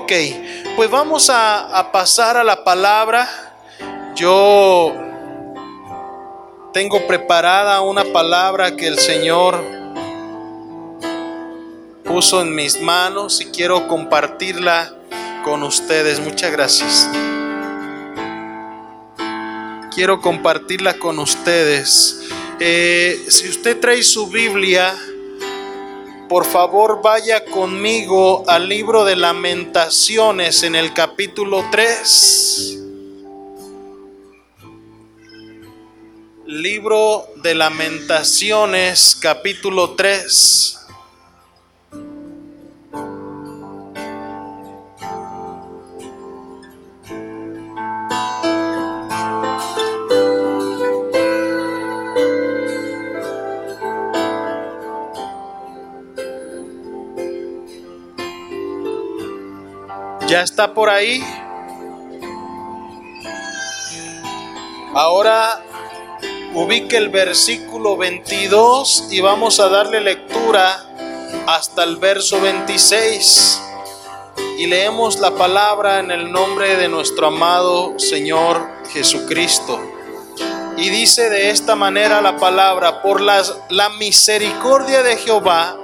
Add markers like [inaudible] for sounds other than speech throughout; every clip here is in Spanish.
Ok, pues vamos a, pasar a la palabra. Yo tengo preparada una palabra que el Señor puso en mis manos y quiero compartirla con ustedes. Muchas gracias. Quiero compartirla con ustedes. Eh, si usted trae su Biblia, por favor vaya conmigo al libro de lamentaciones en el capítulo 3. Libro de lamentaciones capítulo 3. ¿Ya está por ahí? Ahora ubique el versículo 22 y vamos a darle lectura hasta el verso 26. Y leemos la palabra en el nombre de nuestro amado Señor Jesucristo. Y dice de esta manera la palabra, por la misericordia de Jehová,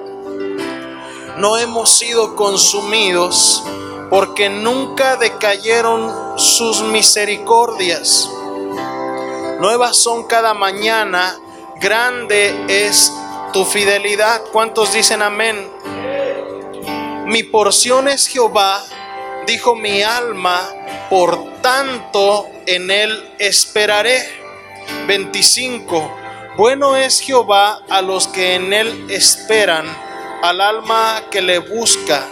no hemos sido consumidos porque nunca decayeron sus misericordias. Nuevas son cada mañana, grande es tu fidelidad. ¿Cuántos dicen amén? Mi porción es Jehová, dijo mi alma, por tanto en él esperaré. 25. Bueno es Jehová a los que en él esperan, al alma que le busca.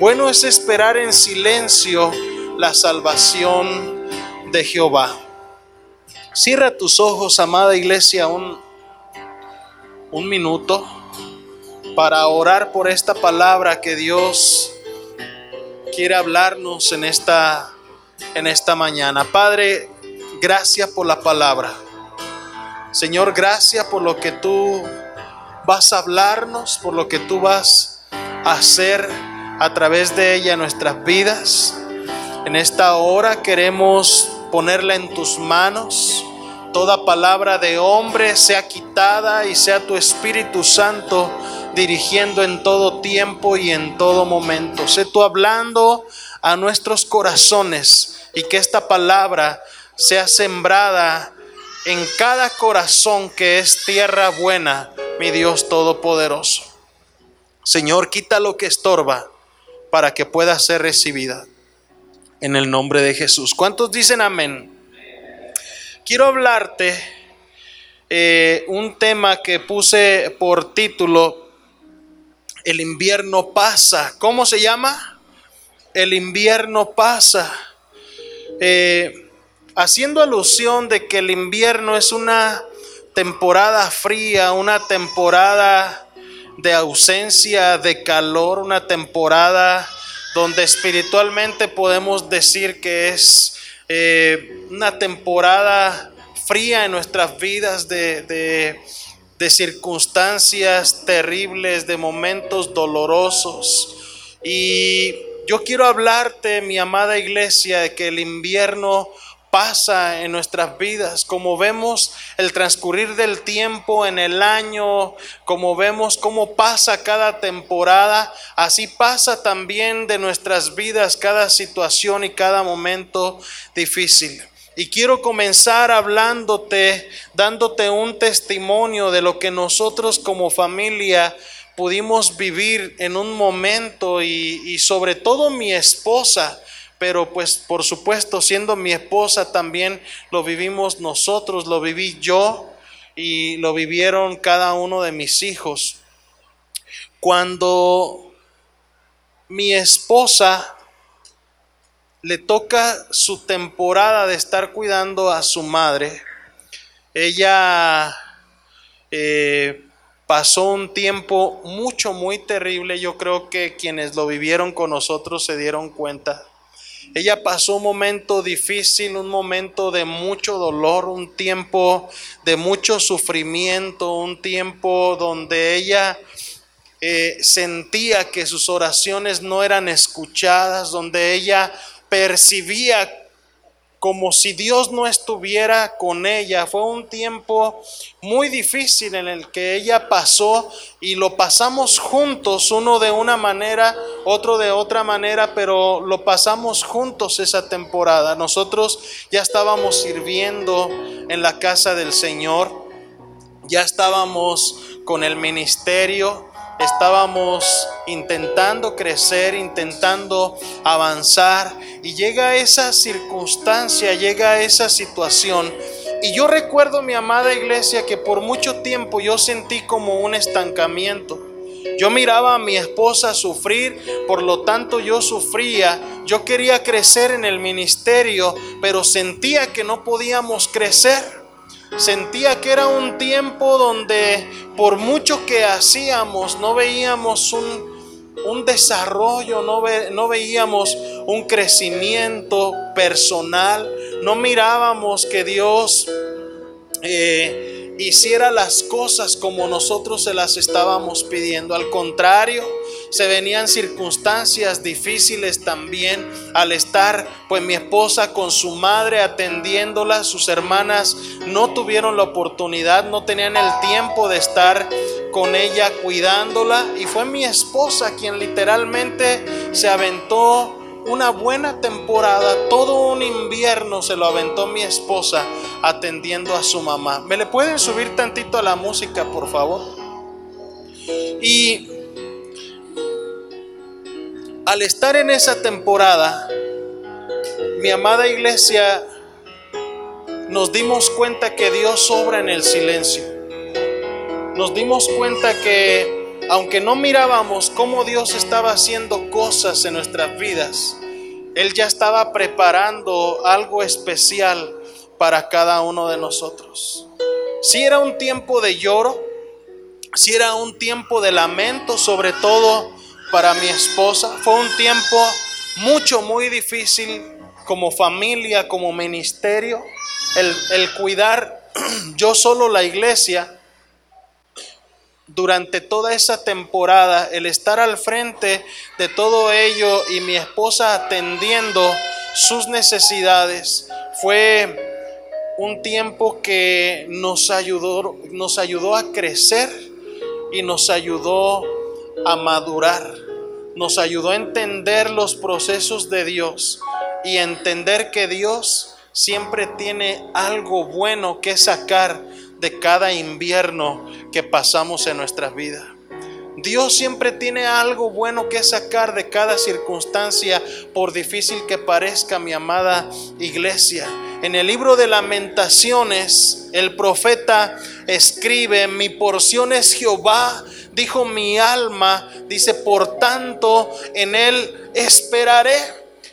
Bueno es esperar en silencio la salvación de Jehová. Cierra tus ojos, amada iglesia, un, un minuto para orar por esta palabra que Dios quiere hablarnos en esta, en esta mañana. Padre, gracias por la palabra. Señor, gracias por lo que tú vas a hablarnos, por lo que tú vas a hacer a través de ella nuestras vidas. En esta hora queremos ponerla en tus manos. Toda palabra de hombre sea quitada y sea tu Espíritu Santo dirigiendo en todo tiempo y en todo momento. Sé tú hablando a nuestros corazones y que esta palabra sea sembrada en cada corazón que es tierra buena, mi Dios Todopoderoso. Señor, quita lo que estorba para que pueda ser recibida. En el nombre de Jesús. ¿Cuántos dicen amén? Quiero hablarte eh, un tema que puse por título, El invierno pasa. ¿Cómo se llama? El invierno pasa. Eh, haciendo alusión de que el invierno es una temporada fría, una temporada de ausencia de calor, una temporada donde espiritualmente podemos decir que es eh, una temporada fría en nuestras vidas de, de, de circunstancias terribles, de momentos dolorosos. Y yo quiero hablarte, mi amada iglesia, de que el invierno pasa en nuestras vidas, como vemos el transcurrir del tiempo en el año, como vemos cómo pasa cada temporada, así pasa también de nuestras vidas cada situación y cada momento difícil. Y quiero comenzar hablándote, dándote un testimonio de lo que nosotros como familia pudimos vivir en un momento y, y sobre todo mi esposa pero pues por supuesto siendo mi esposa también lo vivimos nosotros, lo viví yo y lo vivieron cada uno de mis hijos. Cuando mi esposa le toca su temporada de estar cuidando a su madre, ella eh, pasó un tiempo mucho, muy terrible. Yo creo que quienes lo vivieron con nosotros se dieron cuenta ella pasó un momento difícil, un momento de mucho dolor, un tiempo de mucho sufrimiento, un tiempo donde ella eh, sentía que sus oraciones no eran escuchadas, donde ella percibía como si Dios no estuviera con ella. Fue un tiempo muy difícil en el que ella pasó y lo pasamos juntos, uno de una manera, otro de otra manera, pero lo pasamos juntos esa temporada. Nosotros ya estábamos sirviendo en la casa del Señor, ya estábamos con el ministerio, estábamos intentando crecer, intentando avanzar y llega esa circunstancia, llega esa situación. Y yo recuerdo, mi amada iglesia, que por mucho tiempo yo sentí como un estancamiento. Yo miraba a mi esposa sufrir, por lo tanto yo sufría. Yo quería crecer en el ministerio, pero sentía que no podíamos crecer. Sentía que era un tiempo donde por mucho que hacíamos no veíamos un, desarrollo, no, no veíamos un crecimiento personal, no mirábamos que Dios... Eh, hiciera las cosas como nosotros se las estábamos pidiendo. Al contrario, se venían circunstancias difíciles también al estar pues mi esposa con su madre atendiéndola, sus hermanas no tuvieron la oportunidad, no tenían el tiempo de estar con ella cuidándola y fue mi esposa quien literalmente se aventó una buena temporada, todo un invierno se lo aventó mi esposa atendiendo a su mamá. ¿Me le pueden subir tantito a la música, por favor? Y al estar en esa temporada, mi amada iglesia, nos dimos cuenta que Dios obra en el silencio. Nos dimos cuenta que aunque no mirábamos cómo Dios estaba haciendo cosas en nuestras vidas, Él ya estaba preparando algo especial para cada uno de nosotros. Si era un tiempo de lloro, si era un tiempo de lamento, sobre todo para mi esposa, fue un tiempo mucho, muy difícil como familia, como ministerio, el, el cuidar [clears throat] yo solo la iglesia. Durante toda esa temporada, el estar al frente de todo ello y mi esposa atendiendo sus necesidades, fue un tiempo que nos ayudó, nos ayudó a crecer y nos ayudó a madurar, nos ayudó a entender los procesos de Dios y entender que Dios siempre tiene algo bueno que sacar de cada invierno que pasamos en nuestras vidas. Dios siempre tiene algo bueno que sacar de cada circunstancia, por difícil que parezca mi amada iglesia. En el libro de lamentaciones, el profeta escribe, mi porción es Jehová, dijo mi alma, dice, por tanto, en él esperaré.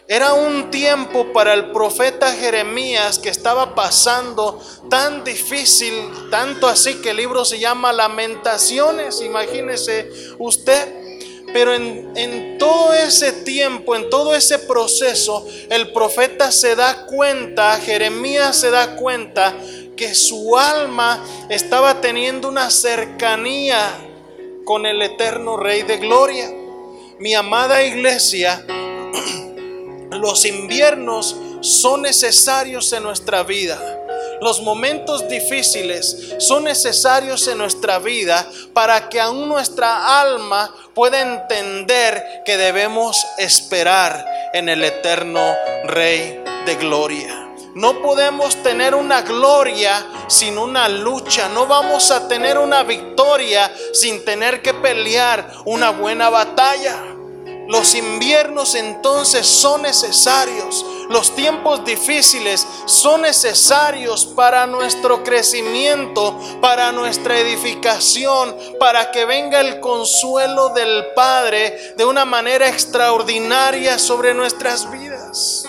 Era un tiempo para el profeta Jeremías que estaba pasando tan difícil, tanto así que el libro se llama Lamentaciones, imagínese usted. Pero en, en, todo ese tiempo, en todo ese proceso, el profeta se da cuenta, Jeremías se da cuenta que su alma estaba teniendo una cercanía con el eterno Rey de Gloria. Mi amada iglesia, [clears throat] los inviernos son necesarios en nuestra vida. Los momentos difíciles son necesarios en nuestra vida para que aún nuestra alma pueda entender que debemos esperar en el eterno Rey de Gloria. No podemos tener una gloria sin una lucha. No vamos a tener una victoria sin tener que pelear una buena batalla. Los inviernos entonces son necesarios. Los tiempos difíciles son necesarios para nuestro crecimiento, para nuestra edificación, para que venga el consuelo del Padre de una manera extraordinaria sobre nuestras vidas.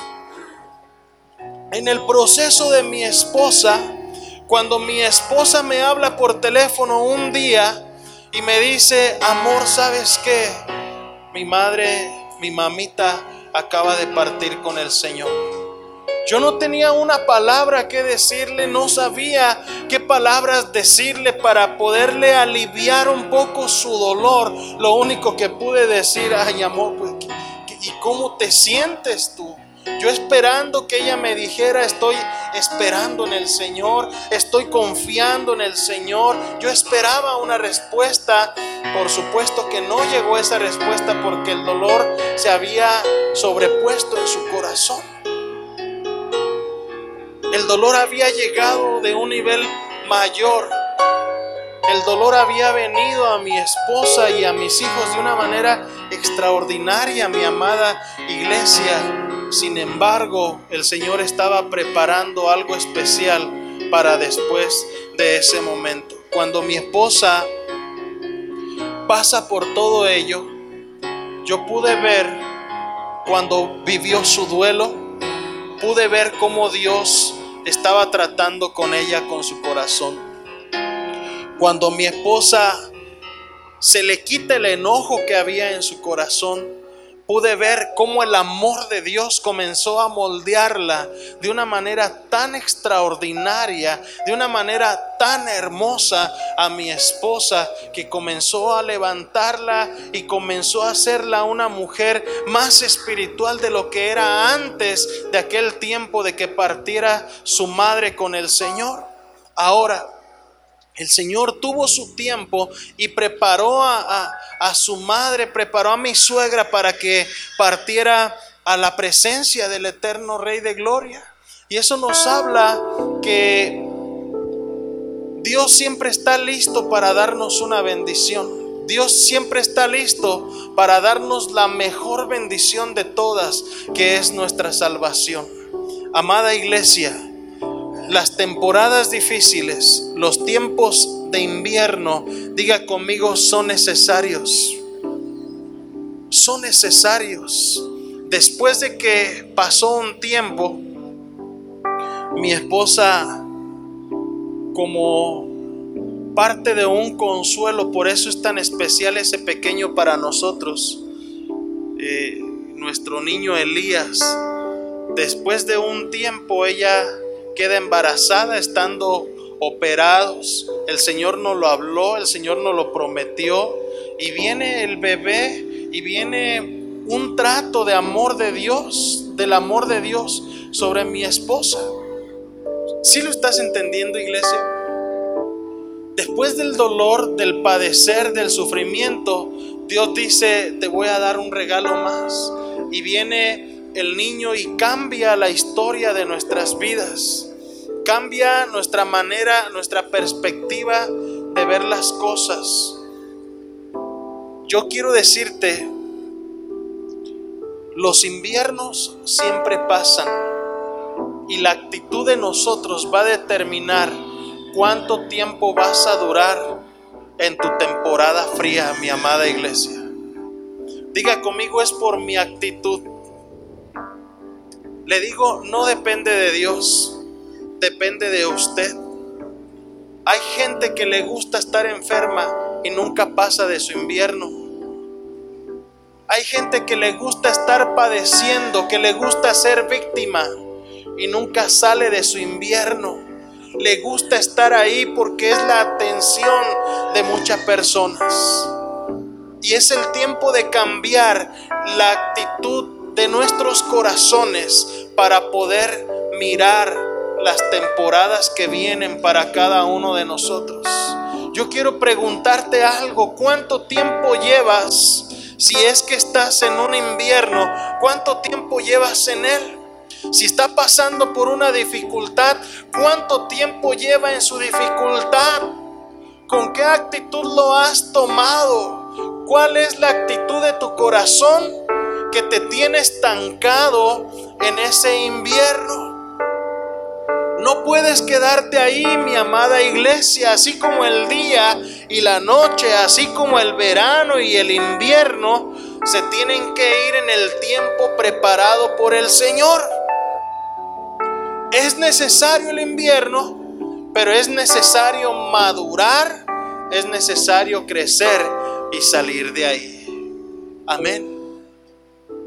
En el proceso de mi esposa, cuando mi esposa me habla por teléfono un día y me dice, amor, ¿sabes qué? Mi madre, mi mamita acaba de partir con el Señor. Yo no tenía una palabra que decirle, no sabía qué palabras decirle para poderle aliviar un poco su dolor. Lo único que pude decir, ay amor, pues, ¿y cómo te sientes tú? Yo esperando que ella me dijera, estoy esperando en el Señor, estoy confiando en el Señor. Yo esperaba una respuesta. Por supuesto que no llegó esa respuesta porque el dolor se había sobrepuesto en su corazón. El dolor había llegado de un nivel mayor. El dolor había venido a mi esposa y a mis hijos de una manera extraordinaria, mi amada iglesia. Sin embargo, el Señor estaba preparando algo especial para después de ese momento. Cuando mi esposa pasa por todo ello, yo pude ver cuando vivió su duelo, pude ver cómo Dios estaba tratando con ella, con su corazón. Cuando mi esposa se le quita el enojo que había en su corazón, pude ver cómo el amor de Dios comenzó a moldearla de una manera tan extraordinaria, de una manera tan hermosa a mi esposa, que comenzó a levantarla y comenzó a hacerla una mujer más espiritual de lo que era antes de aquel tiempo de que partiera su madre con el Señor. Ahora, el Señor tuvo su tiempo y preparó a, su madre, preparó a mi suegra para que partiera a la presencia del eterno Rey de Gloria. Y eso nos habla que Dios siempre está listo para darnos una bendición. Dios siempre está listo para darnos la mejor bendición de todas, que es nuestra salvación. Amada iglesia, las temporadas difíciles, los tiempos de invierno, diga conmigo, son necesarios. Son necesarios. Después de que pasó un tiempo, mi esposa, como parte de un consuelo, por eso es tan especial ese pequeño para nosotros, eh, nuestro niño Elías, después de un tiempo ella queda embarazada estando operados. El Señor nos lo habló, el Señor nos lo prometió. Y viene el bebé y viene un trato de amor de Dios, del amor de Dios sobre mi esposa. ¿Sí lo estás entendiendo, iglesia? Después del dolor, del padecer, del sufrimiento, Dios dice, te voy a dar un regalo más. Y viene el niño y cambia la historia de nuestras vidas. Cambia nuestra manera, nuestra perspectiva de ver las cosas. Yo quiero decirte, los inviernos siempre pasan y la actitud de nosotros va a determinar cuánto tiempo vas a durar en tu temporada fría, mi amada iglesia. Diga conmigo, es por mi actitud. Le digo, no depende de Dios, depende de usted. Hay gente que le gusta estar enferma y nunca pasa de su invierno. Hay gente que le gusta estar padeciendo, que le gusta ser víctima y nunca sale de su invierno. Le gusta estar ahí porque es la atención de muchas personas. Y es el tiempo de cambiar la actitud de nuestros corazones para poder mirar las temporadas que vienen para cada uno de nosotros. Yo quiero preguntarte algo, ¿cuánto tiempo llevas? Si es que estás en un invierno, ¿cuánto tiempo llevas en él? Si está pasando por una dificultad, ¿cuánto tiempo lleva en su dificultad? ¿Con qué actitud lo has tomado? ¿Cuál es la actitud de tu corazón? Que te tiene estancado en ese invierno. No puedes quedarte ahí, mi amada iglesia, así como el día y la noche, así como el verano y el invierno, se tienen que ir en el tiempo preparado por el Señor. Es necesario el invierno, pero es necesario madurar, es necesario crecer y salir de ahí. Amén.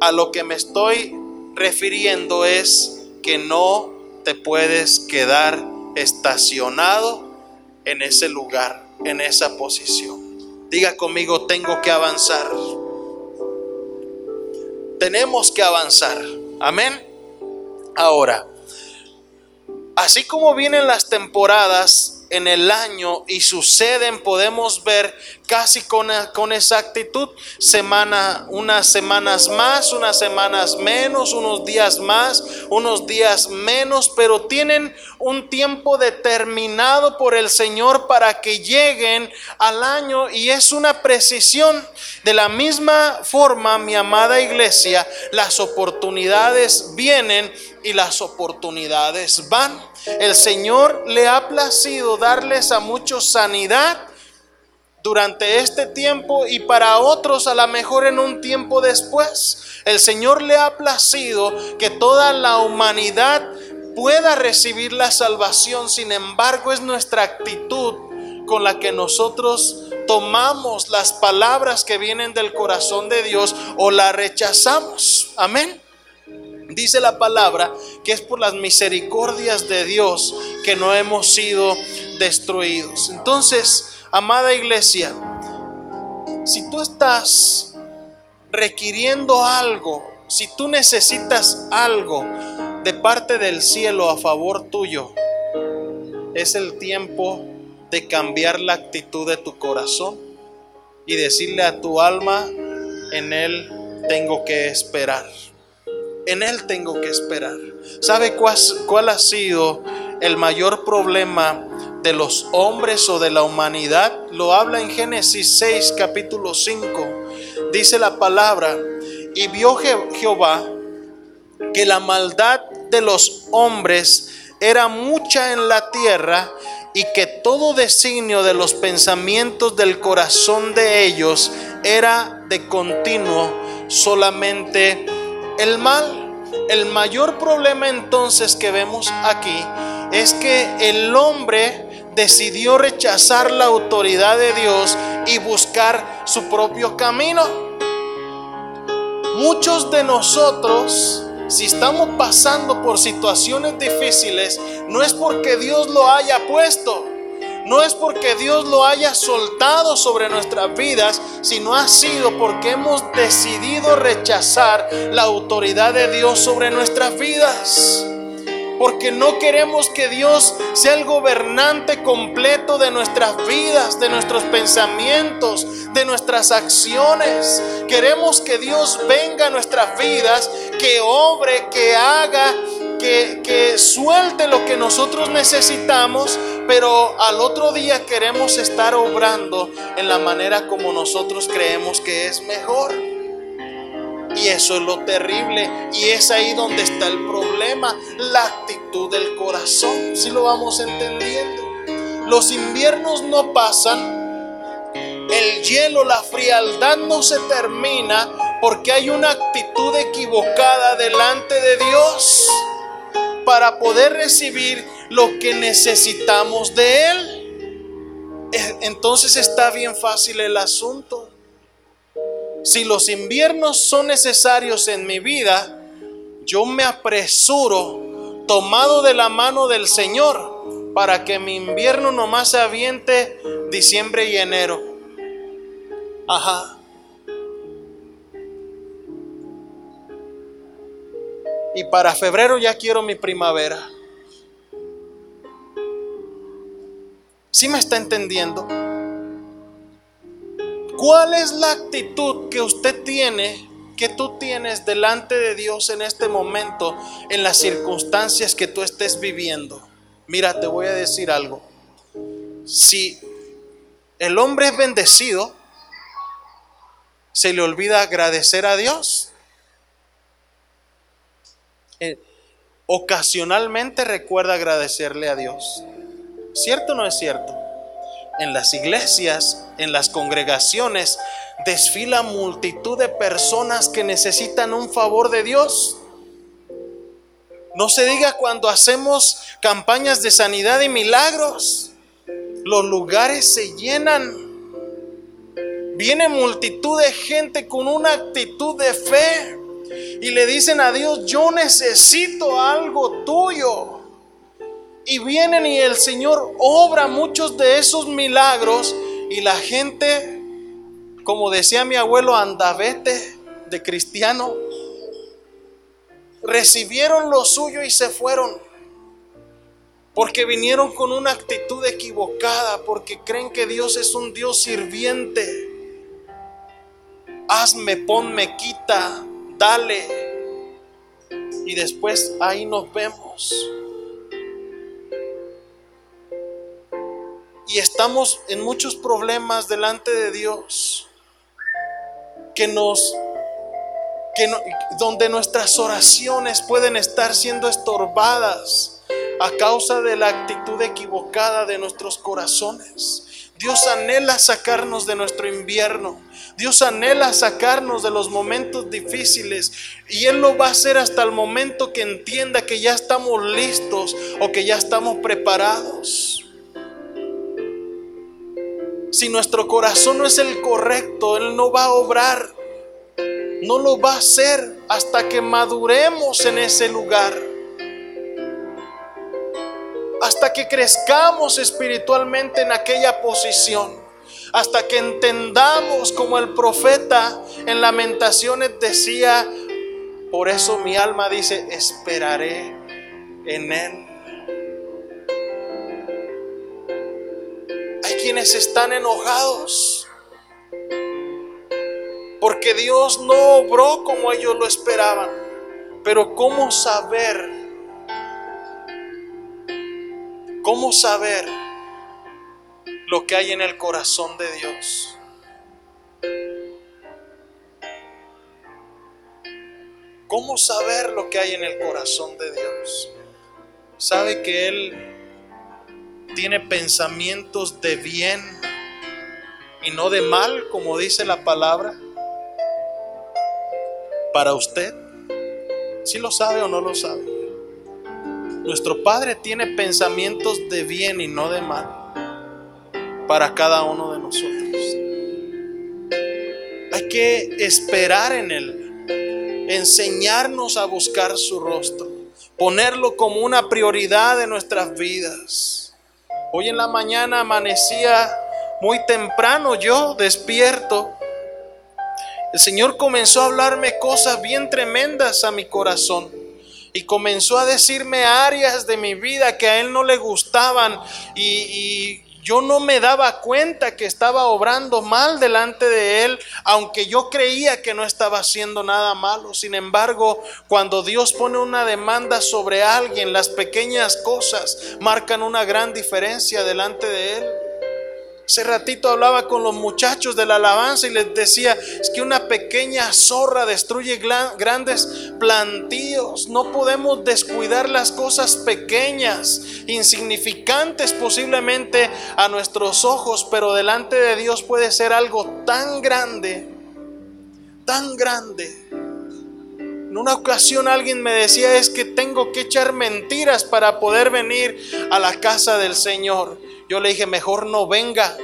A lo que me estoy refiriendo es que no te puedes quedar estacionado en ese lugar, en esa posición. Diga conmigo, tengo que avanzar. Tenemos que avanzar. Amén. Ahora, así como vienen las temporadas en el año y suceden, podemos ver casi con, con exactitud, semana, unas semanas más, unas semanas menos, unos días más, unos días menos, pero tienen un tiempo determinado por el Señor para que lleguen al año y es una precisión. De la misma forma, mi amada iglesia, las oportunidades vienen y las oportunidades van. El Señor le ha placido darles a muchos sanidad durante este tiempo y para otros a lo mejor en un tiempo después. El Señor le ha placido que toda la humanidad pueda recibir la salvación. Sin embargo, es nuestra actitud con la que nosotros tomamos las palabras que vienen del corazón de Dios o la rechazamos. Amén. Dice la palabra que es por las misericordias de Dios que no hemos sido destruidos. Entonces, amada iglesia, si tú estás requiriendo algo, si tú necesitas algo de parte del cielo a favor tuyo, es el tiempo de cambiar la actitud de tu corazón y decirle a tu alma, en Él tengo que esperar. En Él tengo que esperar. ¿Sabe cuál, ha sido el mayor problema de los hombres o de la humanidad? Lo habla en Génesis 6, capítulo 5. Dice la palabra, y vio Jehová que la maldad de los hombres era mucha en la tierra y que todo designio de los pensamientos del corazón de ellos era de continuo solamente el mal. El mayor problema entonces que vemos aquí es que el hombre decidió rechazar la autoridad de Dios y buscar su propio camino. Muchos de nosotros, si estamos pasando por situaciones difíciles, no es porque Dios lo haya puesto no es porque Dios lo haya soltado sobre nuestras vidas, sino ha sido porque hemos decidido rechazar la autoridad de Dios sobre nuestras vidas. Porque no queremos que Dios sea el gobernante completo de nuestras vidas, de nuestros pensamientos, de nuestras acciones. Queremos que Dios venga a nuestras vidas, que obre, que haga, que, suelte lo que nosotros necesitamos pero al otro día queremos estar obrando en la manera como nosotros creemos que es mejor. Y eso es lo terrible. Y es ahí donde está el problema, la actitud del corazón, si lo vamos entendiendo. Los inviernos no pasan, el hielo, la frialdad no se termina porque hay una actitud equivocada delante de Dios para poder recibir lo que necesitamos de Él. Eh, entonces está bien fácil el asunto. Si los inviernos son necesarios en mi vida, yo me apresuro, tomado de la mano del Señor, para que mi invierno nomás se aviente diciembre y enero. Ajá. Y para febrero ya quiero mi primavera. ¿Sí me está entendiendo? ¿Cuál es la actitud que usted tiene, que tú tienes delante de Dios en este momento, en las circunstancias que tú estés viviendo? Mira, te voy a decir algo. Si el hombre es bendecido, se le olvida agradecer a Dios. Eh, ocasionalmente recuerda agradecerle a Dios. ¿Cierto o no es cierto? En las iglesias, en las congregaciones, desfila multitud de personas que necesitan un favor de Dios. No se diga cuando hacemos campañas de sanidad y milagros. Los lugares se llenan. Viene multitud de gente con una actitud de fe y le dicen a Dios, yo necesito algo tuyo. Y vienen y el Señor obra muchos de esos milagros y la gente, como decía mi abuelo, andavete de cristiano, recibieron lo suyo y se fueron. Porque vinieron con una actitud equivocada, porque creen que Dios es un Dios sirviente. Hazme, ponme, quita, dale. Y después ahí nos vemos. Y estamos en muchos problemas delante de Dios que nos que donde nuestras oraciones pueden estar siendo estorbadas a causa de la actitud equivocada de nuestros corazones. Dios anhela sacarnos de nuestro invierno. Dios anhela sacarnos de los momentos difíciles y Él lo va a hacer hasta el momento que entienda que ya estamos listos o que ya estamos preparados. Si nuestro corazón no es el correcto, Él no va a obrar. No lo va a hacer hasta que maduremos en ese lugar. Que crezcamos espiritualmente en aquella posición. Hasta que entendamos como el profeta en lamentaciones decía, por eso mi alma dice, esperaré en él. Hay quienes están enojados porque Dios no obró como ellos lo esperaban. Pero ¿cómo saber? ¿Cómo saber lo que hay en el corazón de Dios? ¿Cómo saber lo que hay en el corazón de Dios? Sabe que Él tiene pensamientos de bien y no de mal, como dice la palabra para usted? ¿Si lo sabe o no lo sabe? Nuestro Padre tiene pensamientos de bien y no de mal para cada uno de nosotros. Hay que esperar en Él, enseñarnos a buscar su rostro, ponerlo como una prioridad de nuestras vidas. Hoy en la mañana amanecía muy temprano yo despierto el Señor comenzó a hablarme cosas bien tremendas a mi corazón. Y comenzó a decirme áreas de mi vida que a Él no le gustaban. Y, yo no me daba cuenta que estaba obrando mal delante de Él, aunque yo creía que no estaba haciendo nada malo. Sin embargo, cuando Dios pone una demanda sobre alguien, las pequeñas cosas marcan una gran diferencia delante de Él. Hace ratito hablaba con los muchachos de la alabanza y les decía, es que una pequeña zorra destruye grandes plantíos. No podemos descuidar las cosas pequeñas, insignificantes posiblemente a nuestros ojos, pero delante de Dios puede ser algo tan grande, tan grande. En una ocasión alguien me decía, es que tengo que echar mentiras para poder venir a la casa del Señor. Yo le dije, mejor no venga.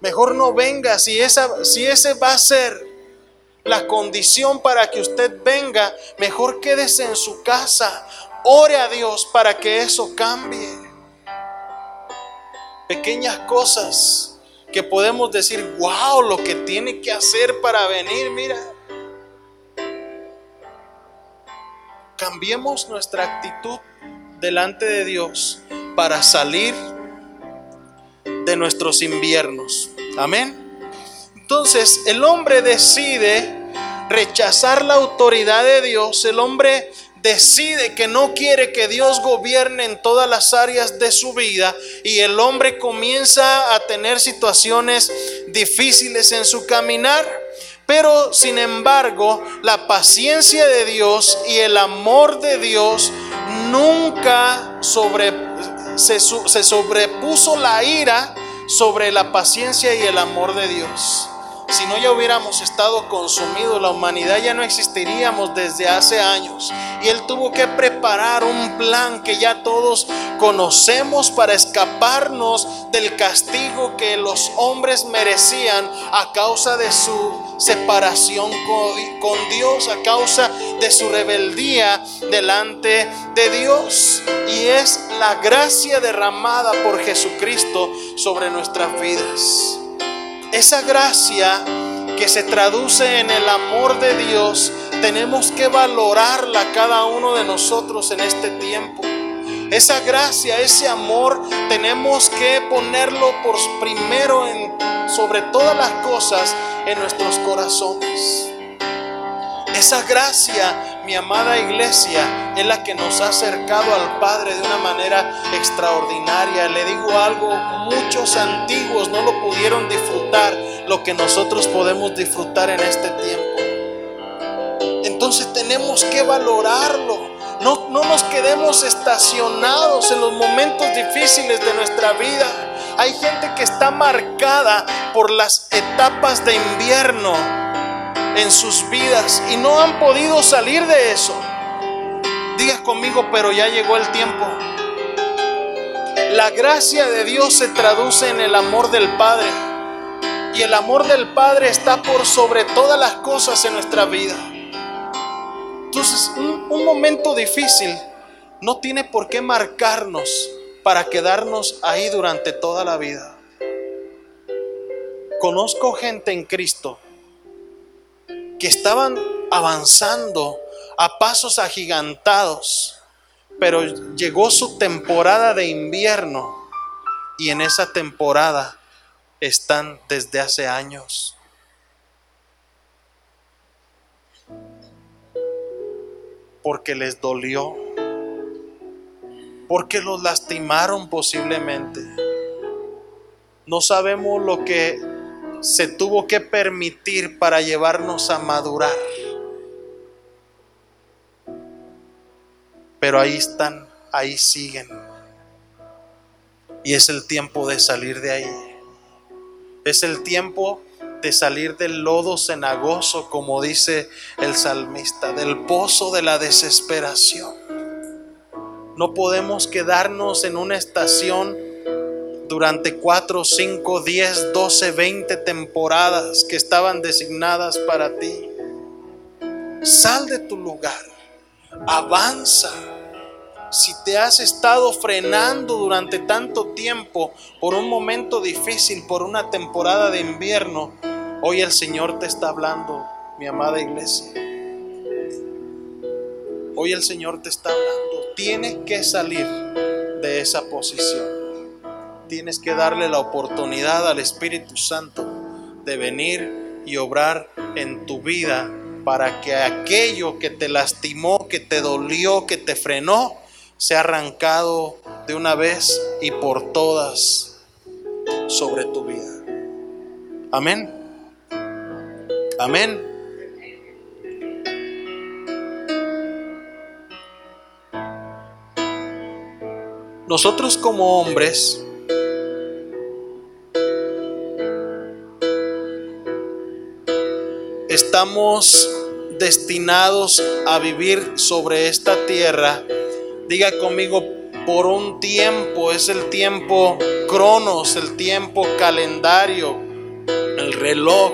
Mejor no venga. Si, esa, si ese va a ser la condición para que usted venga, mejor quédese en su casa. Ore a Dios para que eso cambie. Pequeñas cosas que podemos decir, wow, lo que tiene que hacer para venir, mira. Cambiemos nuestra actitud delante de Dios para salir de nuestros inviernos. Amén. Entonces el hombre decide rechazar la autoridad de Dios. El hombre decide que no quiere que Dios gobierne en todas las áreas de su vida y el hombre comienza a tener situaciones difíciles en su caminar. Pero sin embargo, la paciencia de Dios y el amor de Dios nunca sobre, se, se sobrepuso la ira sobre la paciencia y el amor de Dios. Si no ya hubiéramos estado consumidos, la humanidad ya no existiríamos desde hace años. Y Él tuvo que preparar un plan que ya todos conocemos para escaparnos del castigo que los hombres merecían a causa de su separación con Dios, a causa de su rebeldía delante de Dios. Y es la gracia derramada por Jesucristo sobre nuestras vidas. Esa gracia que se traduce en el amor de Dios, tenemos que valorarla cada uno de nosotros en este tiempo. Esa gracia, ese amor, tenemos que ponerlo por primero sobre todas las cosas en nuestros corazones. Esa gracia, mi amada iglesia, es la que nos ha acercado al Padre de una manera extraordinaria. Le digo algo, muchos antiguos no lo pudieron disfrutar, lo que nosotros podemos disfrutar en este tiempo. Entonces tenemos que valorarlo. No, no nos quedemos estacionados en los momentos difíciles de nuestra vida. Hay gente que está marcada por las etapas de invierno en sus vidas y no han podido salir de eso. Digas conmigo, pero ya llegó el tiempo. La gracia de Dios se traduce en el amor del Padre. Y el amor del Padre está por sobre todas las cosas en nuestra vida. Entonces, un, un momento difícil no tiene por qué marcarnos para quedarnos ahí durante toda la vida. Conozco gente en Cristo que estaban avanzando a pasos agigantados, pero llegó su temporada de invierno y en esa temporada están desde hace años. Porque les dolió porque los lastimaron posiblemente. No sabemos lo que se tuvo que permitir para llevarnos a madurar. Pero ahí están, ahí siguen. Y es el tiempo de salir de ahí. Es el tiempo de salir del lodo cenagoso, como dice el salmista, del pozo de la desesperación. No podemos quedarnos en una estación durante 4, 5, 10, 12, 20 temporadas que estaban designadas para ti. Sal de tu lugar, avanza. Si te has estado frenando durante tanto tiempo por un momento difícil, por una temporada de invierno, hoy el Señor te está hablando, mi amada iglesia. Hoy el Señor te está hablando. Tienes que salir de esa posición. Tienes que darle la oportunidad al Espíritu Santo de venir y obrar en tu vida para que aquello que te lastimó, que te dolió, que te frenó, sea arrancado de una vez y por todas sobre tu vida. Amén. Amén. Nosotros como hombres estamos destinados a vivir sobre esta tierra. Diga conmigo, por un tiempo, es el tiempo cronos, el tiempo calendario, el reloj.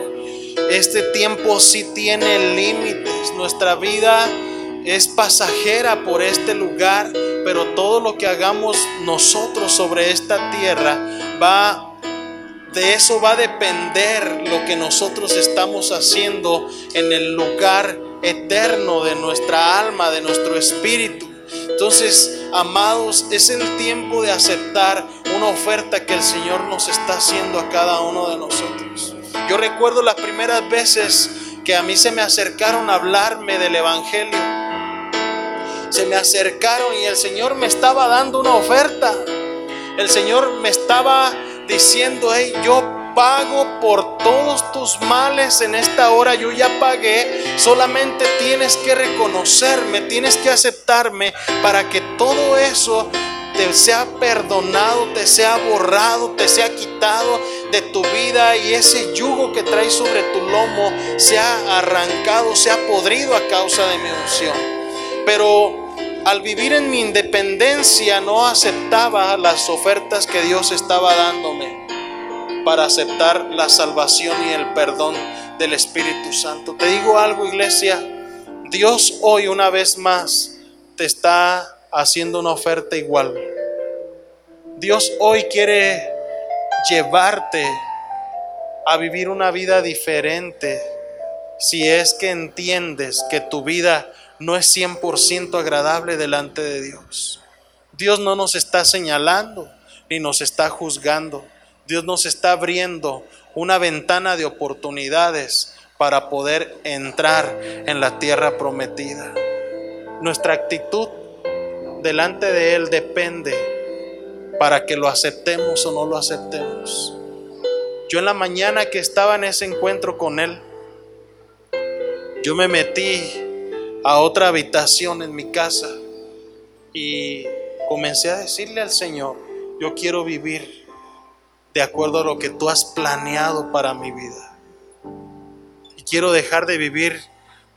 Este tiempo sí tiene límites. Nuestra vida es pasajera por este lugar pero todo lo que hagamos nosotros sobre esta tierra va de eso va a depender lo que nosotros estamos haciendo en el lugar eterno de nuestra alma, de nuestro espíritu. Entonces, amados, es el tiempo de aceptar una oferta que el Señor nos está haciendo a cada uno de nosotros. Yo recuerdo las primeras veces que a mí se me acercaron a hablarme del Evangelio se me acercaron y el Señor me estaba dando una oferta. El Señor me estaba diciendo, hey, yo pago por todos tus males en esta hora, yo ya pagué, solamente tienes que reconocerme, tienes que aceptarme para que todo eso te sea perdonado, te sea borrado, te sea quitado de tu vida y ese yugo que traes sobre tu lomo sea arrancado, sea podrido a causa de mi unción. Pero al vivir en mi independencia no aceptaba las ofertas que Dios estaba dándome para aceptar la salvación y el perdón del Espíritu Santo. Te digo algo, iglesia, Dios hoy una vez más te está haciendo una oferta igual. Dios hoy quiere llevarte a vivir una vida diferente si es que entiendes que tu vida no es 100% agradable delante de Dios. Dios no nos está señalando ni nos está juzgando. Dios nos está abriendo una ventana de oportunidades para poder entrar en la tierra prometida. Nuestra actitud delante de Él depende para que lo aceptemos o no lo aceptemos. Yo en la mañana que estaba en ese encuentro con Él, yo me metí a otra habitación en mi casa y comencé a decirle al Señor, yo quiero vivir de acuerdo a lo que tú has planeado para mi vida. Quiero dejar de vivir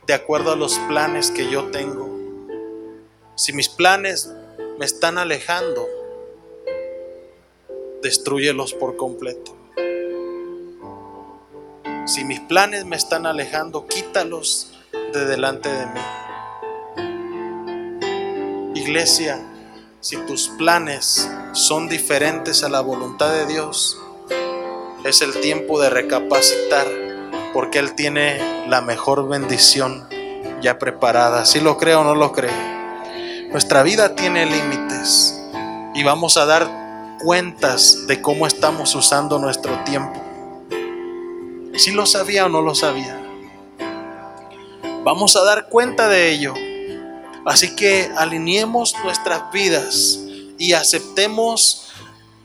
de acuerdo a los planes que yo tengo. Si mis planes me están alejando, destruyelos por completo. Si mis planes me están alejando, quítalos de delante de mí. Iglesia, si tus planes son diferentes a la voluntad de Dios, es el tiempo de recapacitar porque Él tiene la mejor bendición ya preparada. Si lo cree o no lo cree. Nuestra vida tiene límites y vamos a dar cuentas de cómo estamos usando nuestro tiempo. Si lo sabía o no lo sabía. Vamos a dar cuenta de ello. Así que alineemos nuestras vidas y aceptemos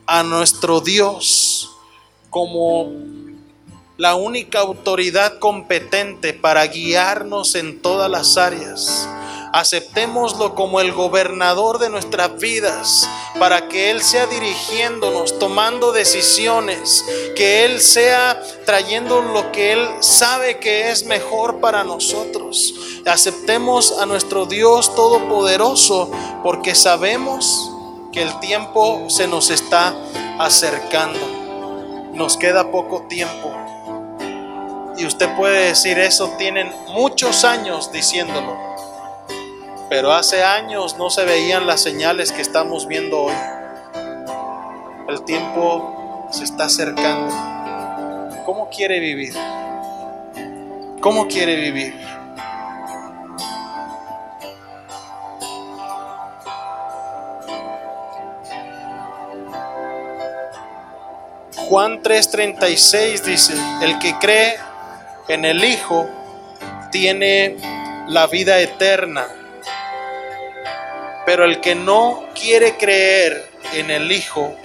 a nuestro Dios como la única autoridad competente para guiarnos en todas las áreas. Aceptémoslo como el gobernador de nuestras vidas, para que Él sea dirigiéndonos, tomando decisiones, que Él sea trayendo lo que Él sabe que es mejor para nosotros. Aceptemos a nuestro Dios Todopoderoso, porque sabemos que el tiempo se nos está acercando. Nos queda poco tiempo. Y usted puede decir eso, tienen muchos años diciéndolo. Pero hace años no se veían las señales que estamos viendo hoy. El tiempo se está acercando. ¿Cómo quiere vivir? ¿Cómo quiere vivir? Juan 3:36 dice, el que cree en el Hijo tiene la vida eterna. Pero el que no quiere creer en el Hijo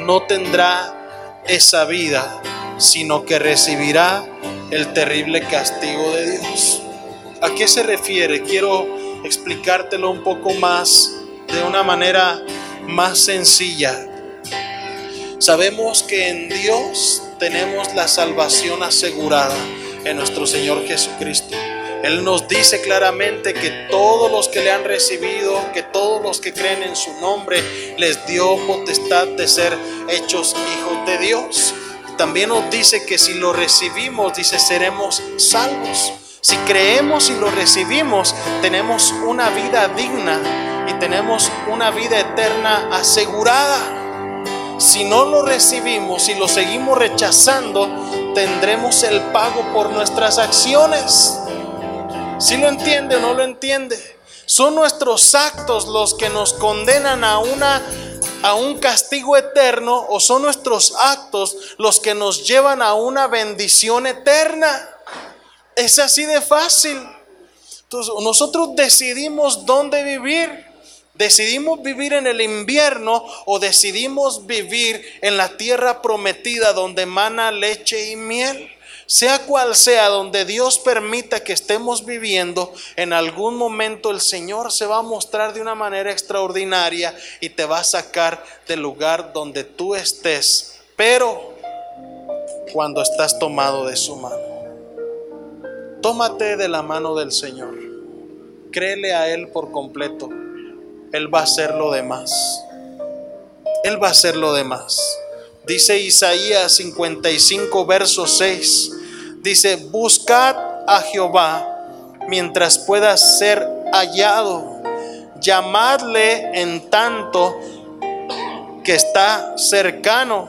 no tendrá esa vida, sino que recibirá el terrible castigo de Dios. ¿A qué se refiere? Quiero explicártelo un poco más, de una manera más sencilla. Sabemos que en Dios tenemos la salvación asegurada en nuestro Señor Jesucristo. Él nos dice claramente que todos los que le han recibido, que todos los que creen en su nombre, les dio potestad de ser hechos hijos de Dios. También nos dice que si lo recibimos, dice, seremos salvos. Si creemos y lo recibimos, tenemos una vida digna y tenemos una vida eterna asegurada. Si no lo recibimos y lo seguimos rechazando, tendremos el pago por nuestras acciones. Si lo entiende o no lo entiende, son nuestros actos los que nos condenan a una a un castigo eterno o son nuestros actos los que nos llevan a una bendición eterna. Es así de fácil. Entonces, nosotros decidimos dónde vivir. ¿Decidimos vivir en el invierno o decidimos vivir en la tierra prometida donde mana leche y miel? Sea cual sea donde Dios permita que estemos viviendo, en algún momento el Señor se va a mostrar de una manera extraordinaria y te va a sacar del lugar donde tú estés, pero cuando estás tomado de su mano. Tómate de la mano del Señor, créele a Él por completo, Él va a hacer lo demás, Él va a hacer lo demás. Dice Isaías 55, verso 6 Dice, buscad a Jehová mientras pueda ser hallado. Llamadle en tanto que está cercano.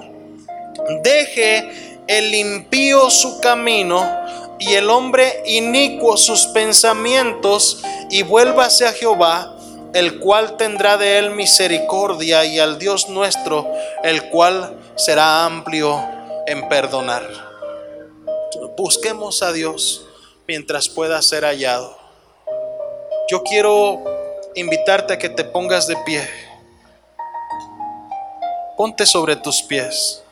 Deje el impío su camino y el hombre inicuo sus pensamientos y vuélvase a Jehová, el cual tendrá de él misericordia y al Dios nuestro, el cual será amplio en perdonar. Busquemos a Dios mientras pueda ser hallado. Yo quiero invitarte a que te pongas de pie. Ponte sobre tus pies.